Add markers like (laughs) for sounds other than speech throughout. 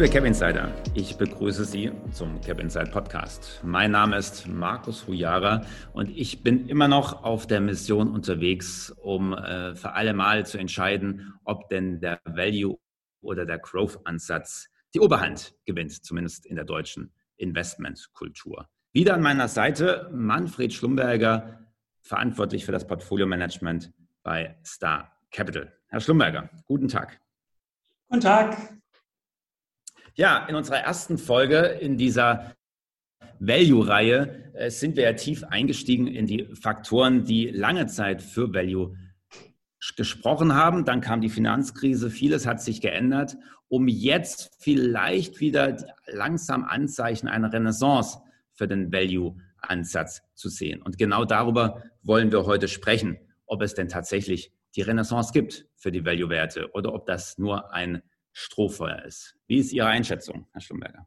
Liebe Cap Insider, ich begrüße Sie zum Cap Inside Podcast. Mein Name ist Markus Hujara und ich bin immer noch auf der Mission unterwegs, um äh, für alle Mal zu entscheiden, ob denn der Value oder der Growth-Ansatz die Oberhand gewinnt, zumindest in der deutschen Investmentkultur. Wieder an meiner Seite Manfred Schlumberger, verantwortlich für das Portfolio-Management bei Star Capital. Herr Schlumberger, guten Tag. Guten Tag. Ja, in unserer ersten Folge in dieser Value-Reihe äh, sind wir ja tief eingestiegen in die Faktoren, die lange Zeit für Value gesprochen haben. Dann kam die Finanzkrise, vieles hat sich geändert, um jetzt vielleicht wieder langsam Anzeichen einer Renaissance für den Value-Ansatz zu sehen. Und genau darüber wollen wir heute sprechen, ob es denn tatsächlich die Renaissance gibt für die Value-Werte oder ob das nur ein Strohfeuer ist. Wie ist Ihre Einschätzung, Herr Schlumberger?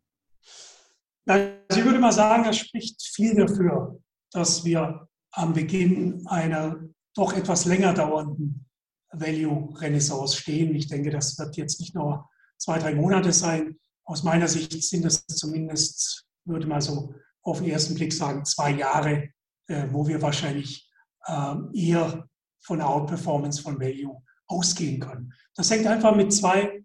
Also ich würde mal sagen, es spricht viel dafür, dass wir am Beginn einer doch etwas länger dauernden Value-Renaissance stehen. Ich denke, das wird jetzt nicht nur zwei, drei Monate sein. Aus meiner Sicht sind es zumindest, würde man so auf den ersten Blick sagen, zwei Jahre, äh, wo wir wahrscheinlich äh, eher von der Outperformance von Value ausgehen können. Das hängt einfach mit zwei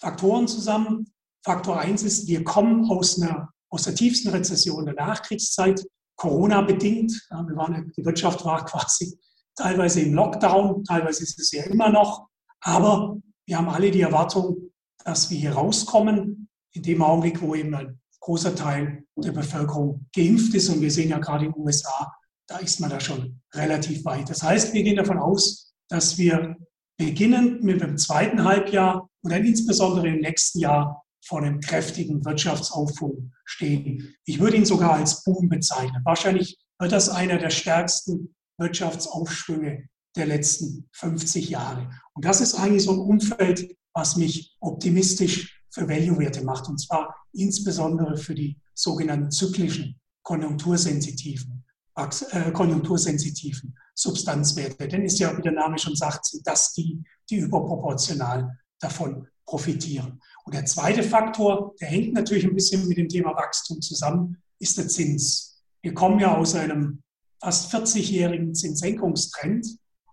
Faktoren zusammen. Faktor eins ist, wir kommen aus, einer, aus der tiefsten Rezession der Nachkriegszeit, Corona-bedingt. Ja, wir waren, die Wirtschaft war (laughs) quasi teilweise im Lockdown, teilweise ist es ja immer noch. Aber wir haben alle die Erwartung, dass wir hier rauskommen, in dem Augenblick, wo eben ein großer Teil der Bevölkerung geimpft ist. Und wir sehen ja gerade in den USA, da ist man da schon relativ weit. Das heißt, wir gehen davon aus, dass wir beginnend mit dem zweiten Halbjahr und dann insbesondere im nächsten Jahr vor einem kräftigen Wirtschaftsaufschwung stehen. Ich würde ihn sogar als Boom bezeichnen. Wahrscheinlich wird das einer der stärksten Wirtschaftsaufschwünge der letzten 50 Jahre. Und das ist eigentlich so ein Umfeld, was mich optimistisch für Value-Werte macht. Und zwar insbesondere für die sogenannten zyklischen, konjunktursensitiven, äh, konjunktursensitiven Substanzwerte. Denn ist ja, wie der Name schon sagt, sind das die, die überproportional davon profitieren. Und der zweite Faktor, der hängt natürlich ein bisschen mit dem Thema Wachstum zusammen, ist der Zins. Wir kommen ja aus einem fast 40-jährigen Zinssenkungstrend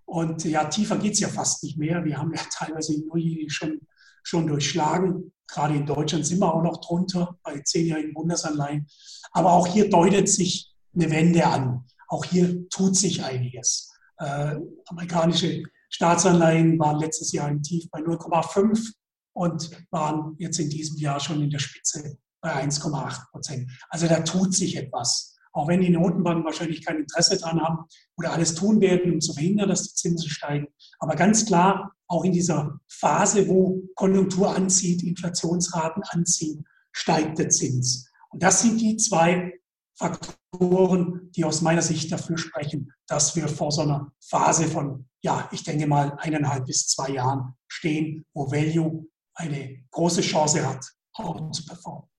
und ja, tiefer geht es ja fast nicht mehr. Wir haben ja (laughs) teilweise Juli schon, schon durchschlagen. Gerade in Deutschland sind wir auch noch drunter bei zehnjährigen Bundesanleihen. Aber auch hier deutet sich eine Wende an. Auch hier tut sich einiges. Äh, amerikanische Staatsanleihen waren letztes Jahr im Tief bei 0,5 und waren jetzt in diesem Jahr schon in der Spitze bei 1,8 Prozent. Also da tut sich etwas. Auch wenn die Notenbanken wahrscheinlich kein Interesse daran haben oder alles tun werden, um zu verhindern, dass die Zinsen steigen. Aber ganz klar, auch in dieser Phase, wo Konjunktur anzieht, Inflationsraten anziehen, steigt der Zins. Und das sind die zwei Faktoren, die aus meiner Sicht dafür sprechen, dass wir vor so einer Phase von, ja, ich denke mal eineinhalb bis zwei Jahren stehen, wo Value eine große Chance hat, auch zu performen.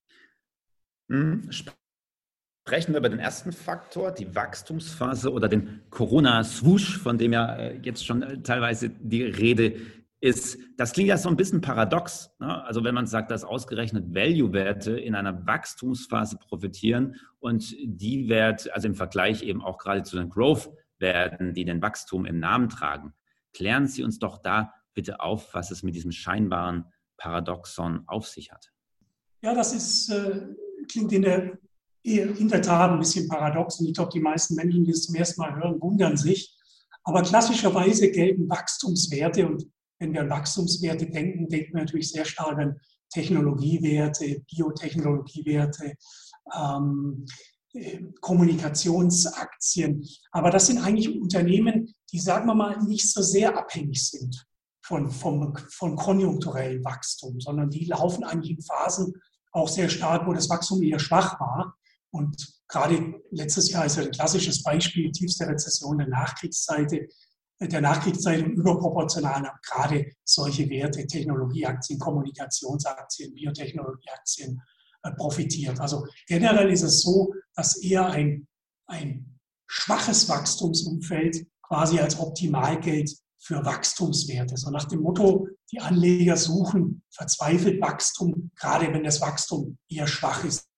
Mhm. Sprechen wir über den ersten Faktor, die Wachstumsphase oder den Corona-Swoosh, von dem ja äh, jetzt schon äh, teilweise die Rede ist, das klingt ja so ein bisschen paradox. Ne? Also wenn man sagt, dass ausgerechnet Value-Werte in einer Wachstumsphase profitieren und die Werte, also im Vergleich eben auch gerade zu den Growth-Werten, die den Wachstum im Namen tragen, klären Sie uns doch da bitte auf, was es mit diesem scheinbaren Paradoxon auf sich hat. Ja, das ist, äh, klingt in der, in der Tat ein bisschen paradox und ich glaube, die meisten Menschen, die es zum ersten Mal hören, wundern sich. Aber klassischerweise gelten Wachstumswerte und wenn wir an Wachstumswerte denken, denken wir natürlich sehr stark an Technologiewerte, Biotechnologiewerte, ähm, äh, Kommunikationsaktien. Aber das sind eigentlich Unternehmen, die, sagen wir mal, nicht so sehr abhängig sind von, vom, von konjunkturellem Wachstum, sondern die laufen eigentlich in Phasen auch sehr stark, wo das Wachstum eher schwach war. Und gerade letztes Jahr ist ja ein klassisches Beispiel, tiefste Rezession der Nachkriegszeit der Nachkriegszeit und überproportional haben gerade solche Werte, Technologieaktien, Kommunikationsaktien, Biotechnologieaktien äh, profitiert. Also generell ist es so, dass eher ein, ein schwaches Wachstumsumfeld quasi als optimal gilt für Wachstumswerte. So nach dem Motto, die Anleger suchen verzweifelt Wachstum, gerade wenn das Wachstum eher schwach ist.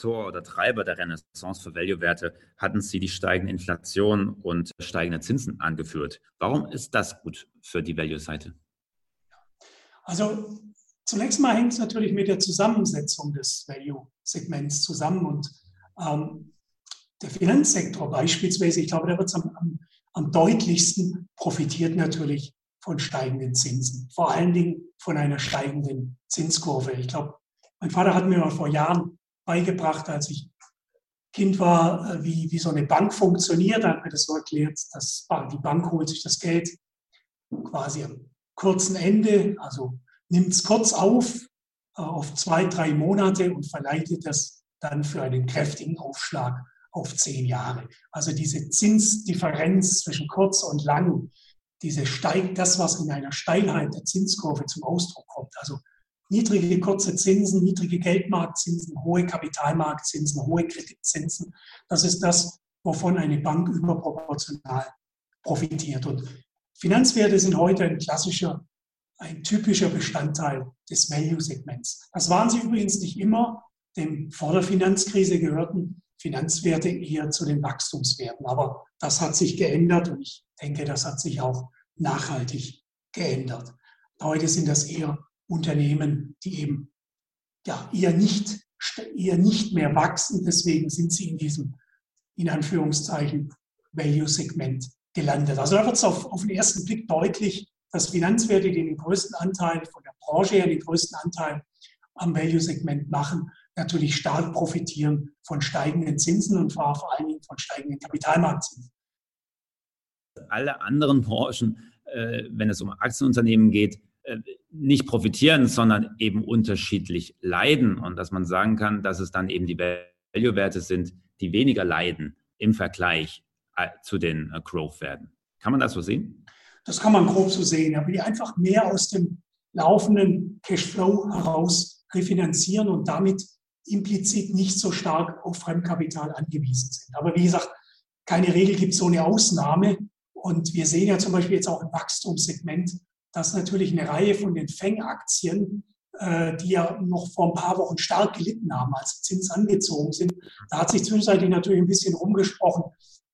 Faktor oder Treiber der Renaissance für Value-Werte hatten Sie die steigende Inflation und steigende Zinsen angeführt. Warum ist das gut für die Value-Seite? Also zunächst mal hängt es natürlich mit der Zusammensetzung des Value-Segments zusammen und ähm, der Finanzsektor beispielsweise, ich glaube, da wird es am, am, am deutlichsten profitiert natürlich von steigenden Zinsen, vor allen Dingen von einer steigenden Zinskurve. Ich glaube, mein Vater hat mir mal vor Jahren beigebracht, als ich Kind war, äh, wie, wie so eine Bank funktioniert. Er hat mir das so erklärt, dass die Bank holt sich das Geld quasi am kurzen Ende, also nimmt es kurz auf, äh, auf zwei, drei Monate und verleitet das dann für einen kräftigen Aufschlag auf zehn Jahre. Also diese Zinsdifferenz zwischen kurz und lang, diese steigt das, was in einer Steilheit der Zinskurve zum Ausdruck kommt. Also niedrige kurze Zinsen, niedrige Geldmarktzinsen, hohe Kapitalmarktzinsen, hohe Kreditzinsen. Das ist das, wovon eine Bank überproportional profitiert. Und Finanzwerte sind heute ein klassischer, ein typischer Bestandteil des Value-Segments. Das waren sie übrigens nicht immer, denn vor der Finanzkrise gehörten Finanzwerte eher zu den Wachstumswerten. Aber das hat sich geändert und ich denke, das hat sich auch nachhaltig geändert. Heute sind das eher Unternehmen, die eben ja, eher, nicht, eher nicht mehr wachsen. Deswegen sind sie in diesem, in Anführungszeichen, Value-Segment gelandet. Also da wird es auf, auf den ersten Blick deutlich, dass Finanzwerte, die den größten Anteil von der Branche her, den größten Anteil am Value-Segment machen, natürlich stark profitieren von steigenden Zinsen und vor allen Dingen von steigenden Kapitalmarktzinsen. Alle anderen Branchen, äh, wenn es um Aktienunternehmen geht, äh, nicht profitieren, sondern eben unterschiedlich leiden und dass man sagen kann, dass es dann eben die Value-Werte sind, die weniger leiden im Vergleich äh, zu den äh, Growth-Werten. Kann man das so sehen? Das kann man grob so sehen, aber die einfach mehr aus dem laufenden Cashflow heraus refinanzieren und damit implizit nicht so stark auf Fremdkapital angewiesen sind. Aber wie gesagt, keine Regel gibt so eine Ausnahme. Und wir sehen ja zum Beispiel jetzt auch im Wachstumssegment, dass natürlich eine Reihe von den Fang-Aktien, äh, die ja noch vor ein paar Wochen stark gelitten haben, als Zins angezogen sind, da hat sich zwischenzeitlich natürlich ein bisschen rumgesprochen,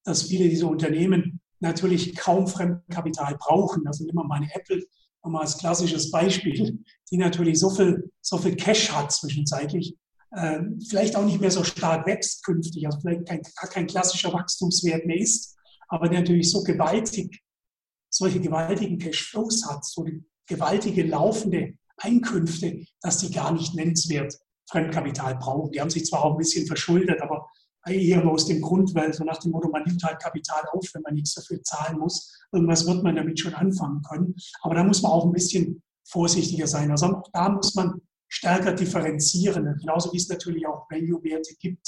dass viele dieser Unternehmen natürlich kaum Fremdkapital brauchen. Also nehmen wir mal eine Apple mal als klassisches Beispiel, die natürlich so viel, so viel Cash hat zwischenzeitlich, äh, vielleicht auch nicht mehr so stark wächst künftig, also vielleicht kein, gar kein klassischer Wachstumswert mehr ist, aber natürlich so gewaltig solche gewaltigen Cashflows hat, so gewaltige laufende Einkünfte, dass die gar nicht nennenswert Fremdkapital brauchen. Die haben sich zwar auch ein bisschen verschuldet, aber eher aus dem Grund, weil so nach dem Motto, man nimmt halt Kapital auf, wenn man nichts dafür zahlen muss. Irgendwas wird man damit schon anfangen können. Aber da muss man auch ein bisschen vorsichtiger sein. Also auch da muss man stärker differenzieren. Genauso wie es natürlich auch Value-Werte gibt,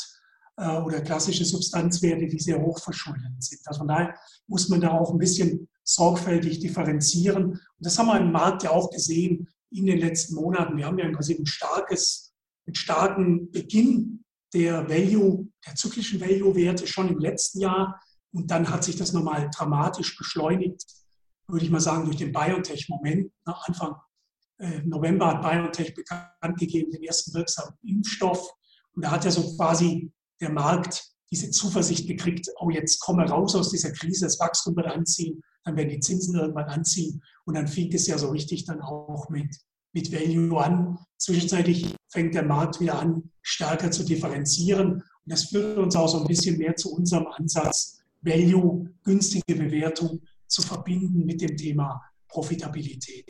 äh, oder klassische Substanzwerte, die sehr hoch verschuldet sind. Also von daher muss man da auch ein bisschen sorgfältig differenzieren. Und das haben wir im Markt ja auch gesehen in den letzten Monaten. Wir haben ja Prinzip ein starkes, einen starken Beginn der Value, der zyklischen Value-Werte schon im letzten Jahr. Und dann hat sich das nochmal dramatisch beschleunigt, würde ich mal sagen, durch den BioNTech-Moment. Anfang äh, November hat BioNTech bekannt gegeben, den ersten wirksamen Impfstoff. Und da hat er so quasi der Markt diese Zuversicht gekriegt, oh, jetzt kommen wir raus aus dieser Krise, das Wachstum wird anziehen, dann werden die Zinsen irgendwann anziehen und dann fängt es ja so richtig dann auch mit, mit Value an. Zwischenzeitlich fängt der Markt wieder an, stärker zu differenzieren und das führt uns auch so ein bisschen mehr zu unserem Ansatz, Value, günstige Bewertung zu verbinden mit dem Thema Profitabilität.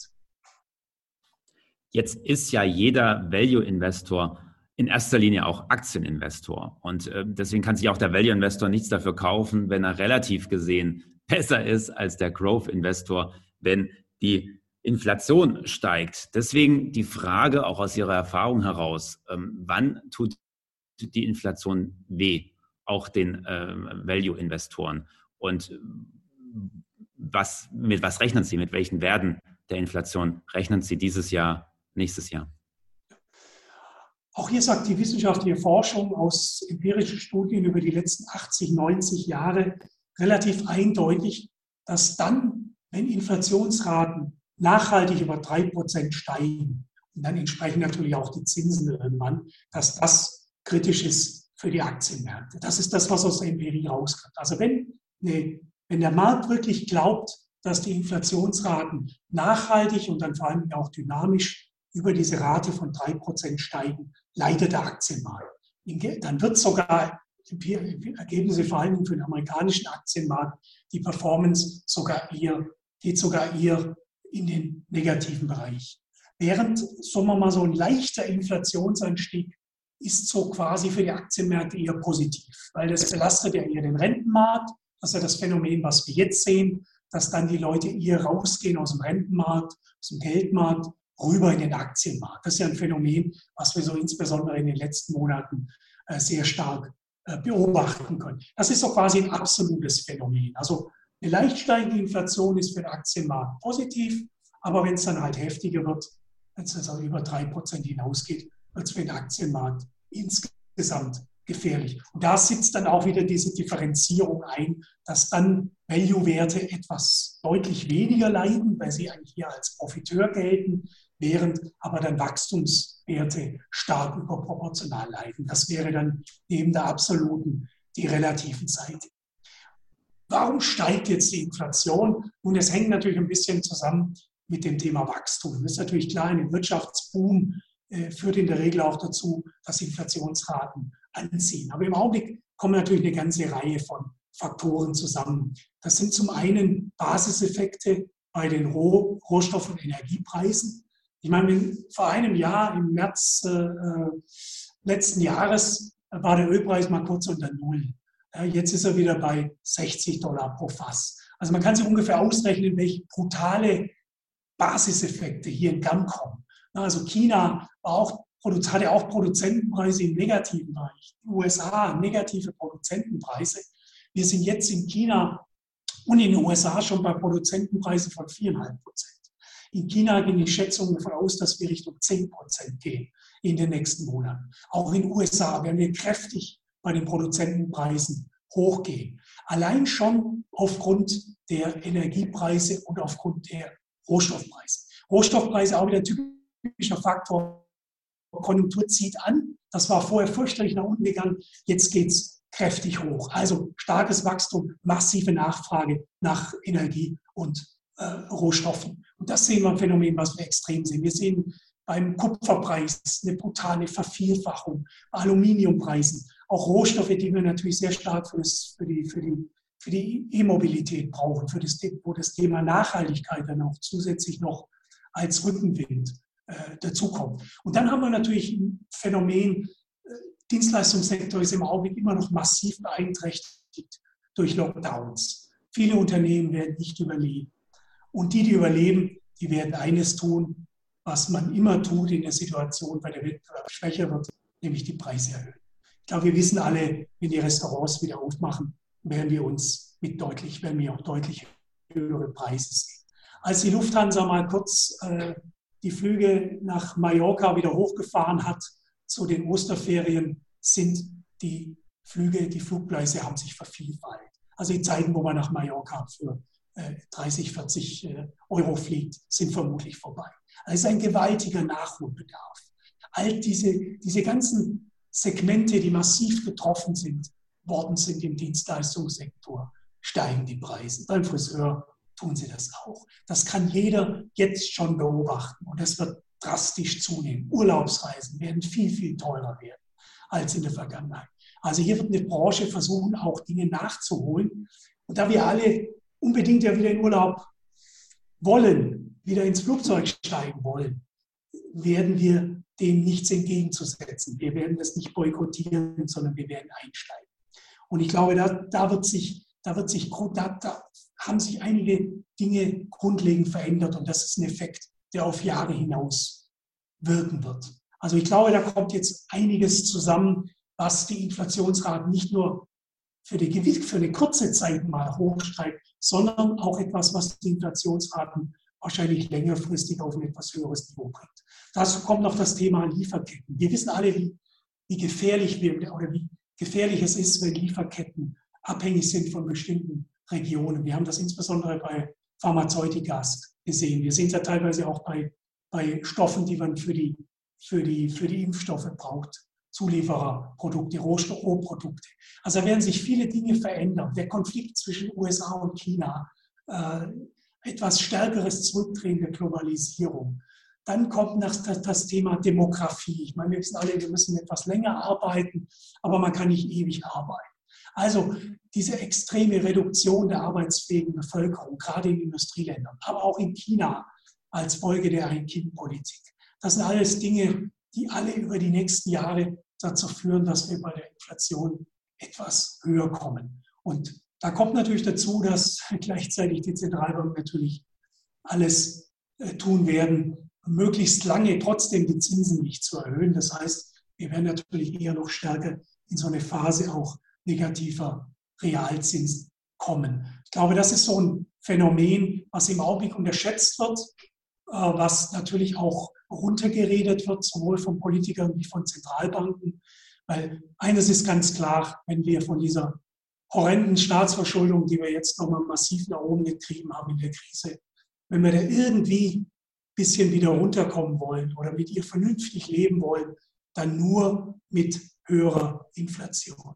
Jetzt ist ja jeder Value-Investor in erster Linie auch Aktieninvestor. Und äh, deswegen kann sich auch der Value Investor nichts dafür kaufen, wenn er relativ gesehen besser ist als der Growth Investor, wenn die Inflation steigt. Deswegen die Frage auch aus Ihrer Erfahrung heraus, ähm, wann tut die Inflation weh, auch den äh, Value-Investoren? Und äh, was, mit was rechnen Sie, mit welchen Werten der Inflation rechnen Sie dieses Jahr, nächstes Jahr? Auch hier sagt die wissenschaftliche Forschung aus empirischen Studien über die letzten 80, 90 Jahre relativ eindeutig, dass dann, wenn Inflationsraten nachhaltig über drei Prozent steigen und dann entsprechen natürlich auch die Zinsen irgendwann, dass das kritisch ist für die Aktienmärkte. Das ist das, was aus der Empirie rauskommt. Also wenn, eine, wenn der Markt wirklich glaubt, dass die Inflationsraten nachhaltig und dann vor allem auch dynamisch über diese Rate von drei Prozent steigen, leidet der Aktienmarkt. Dann wird sogar Ergebnisse vor allem für den amerikanischen Aktienmarkt, die Performance sogar eher, geht sogar eher in den negativen Bereich. Während, sagen wir mal, so ein leichter Inflationsanstieg ist so quasi für die Aktienmärkte eher positiv, weil das belastet ja eher den Rentenmarkt. Das ist ja das Phänomen, was wir jetzt sehen, dass dann die Leute eher rausgehen aus dem Rentenmarkt, aus dem Geldmarkt, rüber in den Aktienmarkt. Das ist ja ein Phänomen, was wir so insbesondere in den letzten Monaten äh, sehr stark beobachten können. Das ist so quasi ein absolutes Phänomen. Also eine leicht steigende Inflation ist für den Aktienmarkt positiv, aber wenn es dann halt heftiger wird, wenn es also über drei Prozent hinausgeht, wird es für den Aktienmarkt insgesamt gefährlich. Und da sitzt dann auch wieder diese Differenzierung ein, dass dann Value-Werte etwas deutlich weniger leiden, weil sie eigentlich hier als Profiteur gelten, während aber dann Wachstumswerte stark überproportional leiden. Das wäre dann neben der absoluten die relativen Seite. Warum steigt jetzt die Inflation? Nun, es hängt natürlich ein bisschen zusammen mit dem Thema Wachstum. Es ist natürlich klar, ein Wirtschaftsboom äh, führt in der Regel auch dazu, dass Inflationsraten anziehen. Aber im Augenblick kommen natürlich eine ganze Reihe von Faktoren zusammen. Das sind zum einen Basiseffekte bei den Roh Rohstoff- und Energiepreisen. Ich meine, vor einem Jahr, im März äh, äh, letzten Jahres, war der Ölpreis mal kurz unter Null. Ja, jetzt ist er wieder bei 60 Dollar pro Fass. Also man kann sich ungefähr ausrechnen, welche brutale Basiseffekte hier in Gang kommen. Also China war auch, hatte auch Produzentenpreise im negativen Bereich. Die USA negative Produzentenpreise. Wir sind jetzt in China und in den USA schon bei Produzentenpreisen von 4,5 Prozent. In China gehen die Schätzungen davon aus, dass wir Richtung 10 Prozent gehen in den nächsten Monaten. Auch in den USA werden wir kräftig bei den Produzentenpreisen hochgehen. Allein schon aufgrund der Energiepreise und aufgrund der Rohstoffpreise. Rohstoffpreise auch wieder ein typischer Faktor. Konjunktur zieht an. Das war vorher fürchterlich nach unten gegangen. Jetzt geht es kräftig hoch. Also starkes Wachstum, massive Nachfrage nach Energie und äh, Rohstoffen. Und das sehen wir ein Phänomen, was wir extrem sehen. Wir sehen beim Kupferpreis eine brutale Vervielfachung, Aluminiumpreisen, auch Rohstoffe, die wir natürlich sehr stark für, das, für die, für die für die E-Mobilität brauchen, für das, wo das Thema Nachhaltigkeit dann auch zusätzlich noch als Rückenwind äh, dazukommt. Und dann haben wir natürlich ein Phänomen, äh, Dienstleistungssektor ist im Augenblick immer noch massiv beeinträchtigt durch Lockdowns. Viele Unternehmen werden nicht überleben. Und die, die überleben, die werden eines tun, was man immer tut in der Situation, bei der Wettbewerb schwächer wird, nämlich die Preise erhöhen. Ich glaube, wir wissen alle, wenn die Restaurants wieder aufmachen, werden wir uns mit deutlich, werden wir auch deutlich höhere Preise sehen. Als die Lufthansa mal kurz äh, die Flüge nach Mallorca wieder hochgefahren hat zu den Osterferien, sind die Flüge, die Flugpreise haben sich vervielfältigt. Also die Zeiten, wo man nach Mallorca für 30, 40 äh, Euro fliegt, sind vermutlich vorbei. Also ein gewaltiger Nachholbedarf. All diese, diese ganzen Segmente, die massiv getroffen sind, worden sind im Dienstleistungssektor, steigen die Preise. Beim Friseur tun sie das auch. Das kann jeder jetzt schon beobachten und es wird drastisch zunehmen. Urlaubsreisen werden viel, viel teurer werden als in der Vergangenheit. Also hier wird eine Branche versuchen, auch Dinge nachzuholen. Und da wir alle unbedingt ja wieder in Urlaub wollen, wieder ins Flugzeug steigen wollen, werden wir dem nichts entgegenzusetzen. Wir werden das nicht boykottieren, sondern wir werden einsteigen. Und ich glaube, da, da wird sich, da wird sich, da, da haben sich einige Dinge grundlegend verändert und das ist ein Effekt, der auf Jahre hinaus wirken wird. Also ich glaube, da kommt jetzt einiges zusammen, was die Inflationsraten nicht nur für, die, für eine kurze Zeit mal hochstreibt, sondern auch etwas, was die Inflationsraten wahrscheinlich längerfristig auf ein etwas höheres Niveau bringt. Dazu kommt noch das Thema Lieferketten. Wir wissen alle, wie, wie gefährlich wir oder wie gefährlich es ist, wenn Lieferketten abhängig sind von bestimmten Regionen. Wir haben das insbesondere bei Pharmazeutikas gesehen. Wir sehen es ja teilweise auch bei, bei Stoffen, die man für die, für, die, für die Impfstoffe braucht. Zuliefererprodukte, Rohprodukte. Also werden sich viele Dinge verändern. Der Konflikt zwischen USA und China, äh, etwas stärkeres Zurückdrehen der Globalisierung. Dann kommt das, das, das, Thema Demografie. Ich meine, wir wissen alle, wir müssen etwas länger arbeiten, aber man kann nicht ewig arbeiten. Also diese extreme Reduktion der arbeitsfähigen Bevölkerung, gerade in Industrieländern, aber auch in China als Folge der Ein-Kind-Politik. Das sind alles Dinge, die alle über die nächsten Jahre dazu führen, dass wir bei der Inflation etwas höher kommen. Und da kommt natürlich dazu, dass (laughs) gleichzeitig die Zentralbank natürlich alles äh, tun werden, möglichst lange trotzdem die Zinsen nicht zu erhöhen. Das heißt, wir werden natürlich eher noch stärker in so eine Phase auch negativer Realzins kommen. Ich glaube, das ist so ein Phänomen, was im Augenblick unterschätzt wird, äh, was natürlich auch runtergeredet wird, sowohl von Politikern wie von Zentralbanken. Weil eines ist ganz klar, wenn wir von dieser horrenden Staatsverschuldung, die wir jetzt nochmal massiv nach oben getrieben haben in der Krise, wenn wir da irgendwie ein bisschen wieder runterkommen wollen oder mit ihr vernünftig leben wollen, dann nur mit höherer Inflation.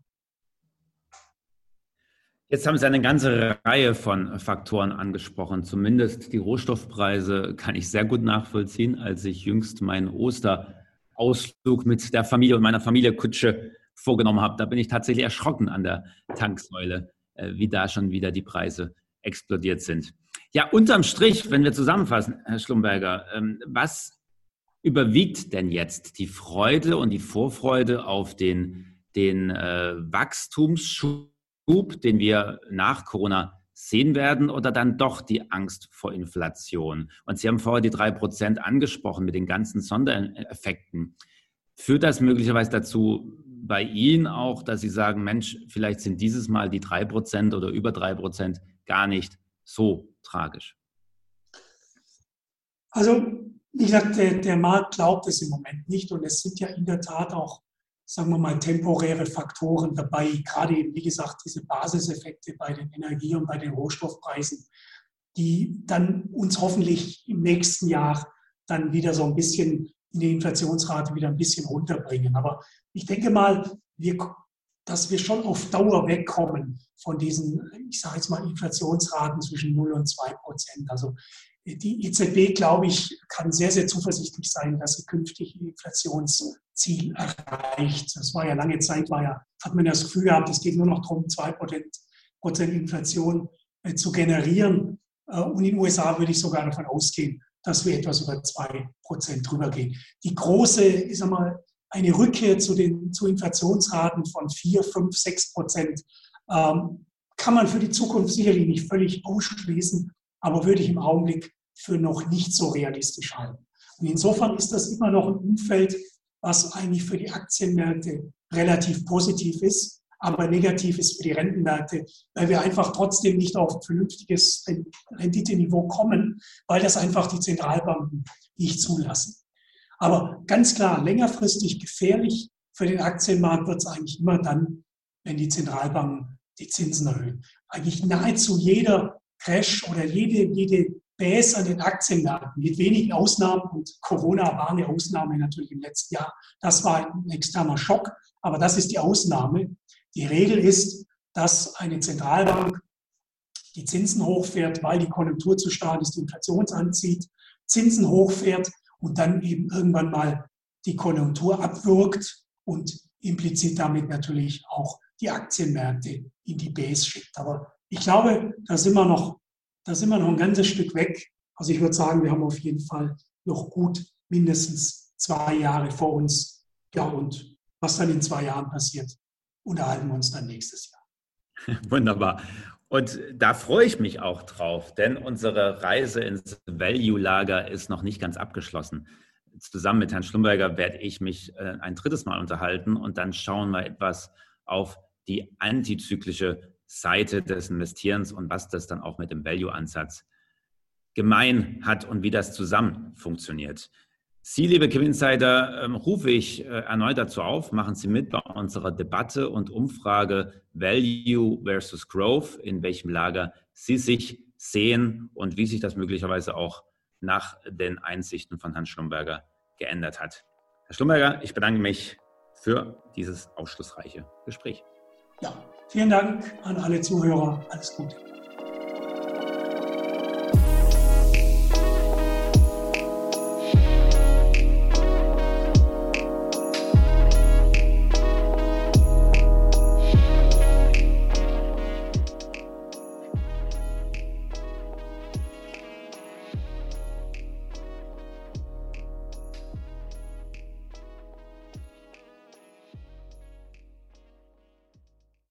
Jetzt haben Sie eine ganze Reihe von Faktoren angesprochen. Zumindest die Rohstoffpreise kann ich sehr gut nachvollziehen. Als ich jüngst meinen Osterausflug mit der Familie und meiner Familie Kutsche vorgenommen habe, da bin ich tatsächlich erschrocken an der Tanksäule, äh, wie da schon wieder die Preise explodiert sind. Ja, unterm Strich, wenn wir zusammenfassen, Herr Schlumberger, ähm, was überwiegt denn jetzt die Freude und die Vorfreude auf den, den äh, Wachstumsschub? Schub, den wir nach Corona sehen werden oder dann doch die Angst vor Inflation? Und Sie haben vorher die drei Prozent angesprochen mit den ganzen Sondereffekten. Führt das möglicherweise dazu bei Ihnen auch, dass Sie sagen, Mensch, vielleicht sind dieses Mal die drei Prozent oder über drei Prozent gar nicht so tragisch? Also, wie gesagt, der, der Markt glaubt es im Moment nicht und es sind ja in der Tat auch sagen wir mal, temporäre Faktoren dabei, gerade eben, wie gesagt, diese Basiseffekte bei den Energie- und bei den Rohstoffpreisen, die dann uns hoffentlich im nächsten Jahr dann wieder so ein bisschen in die Inflationsrate wieder ein bisschen runterbringen. Aber ich denke mal, wir, dass wir schon auf Dauer wegkommen von diesen, ich sage jetzt mal, Inflationsraten zwischen 0 und 2 Prozent. Also die EZB, glaube ich, kann sehr, sehr zuversichtlich sein, dass sie künftig ihr Inflationsziel erreicht. Das war ja lange Zeit, war ja, hat man ja das Gefühl gehabt, es geht nur noch darum, 2 Prozent Inflation äh, zu generieren. Äh, und in den USA würde ich sogar davon ausgehen, dass wir etwas über 2% drüber gehen. Die große, ich sag mal, eine Rückkehr zu den zu Inflationsraten von 4, 5, 6 Prozent ähm, kann man für die Zukunft sicherlich nicht völlig ausschließen aber würde ich im Augenblick für noch nicht so realistisch halten. Und insofern ist das immer noch ein Umfeld, was eigentlich für die Aktienmärkte relativ positiv ist, aber negativ ist für die Rentenmärkte, weil wir einfach trotzdem nicht auf ein vernünftiges Renditeniveau kommen, weil das einfach die Zentralbanken nicht zulassen. Aber ganz klar, längerfristig gefährlich für den Aktienmarkt wird es eigentlich immer dann, wenn die Zentralbanken die Zinsen erhöhen. Eigentlich nahezu jeder Crash oder jede, jede Base an den Aktienmärkten, mit wenigen Ausnahmen, und Corona war eine Ausnahme natürlich im letzten Jahr, das war ein externer Schock, aber das ist die Ausnahme. Die Regel ist, dass eine Zentralbank die Zinsen hochfährt, weil die Konjunktur zu stark ist, die Inflation anzieht, Zinsen hochfährt und dann eben irgendwann mal die Konjunktur abwirkt und implizit damit natürlich auch die Aktienmärkte in die Base schickt. Aber ich glaube, da sind wir noch, da sind wir noch ein ganzes Stück weg. Also ich würde sagen, wir haben auf jeden Fall noch gut mindestens zwei Jahre vor uns. Ja, und was dann in zwei Jahren passiert, unterhalten wir uns dann nächstes Jahr. (laughs) Wunderbar. Und da freue ich mich auch drauf, denn unsere Reise ins Value-Lager ist noch nicht ganz abgeschlossen. Zusammen mit Herrn Schlumberger werde ich mich äh, ein drittes Mal unterhalten und dann schauen wir etwas auf die antizyklische Seite des Investierens und was das dann auch mit dem Value-Ansatz gemein hat und wie das zusammen funktioniert. Sie, liebe Gewinsider, ähm, rufe ich äh, erneut dazu auf, machen Sie mit bei unserer Debatte und Umfrage Value versus Growth, in welchem Lager Sie sich sehen und wie sich das möglicherweise auch nach den Einsichten von Hans Schlumberger geändert hat. Herr Schlumberger, ich bedanke mich für dieses aufschlussreiche Gespräch. Ja, vielen Dank an alle Zuhörer. Alles Gute.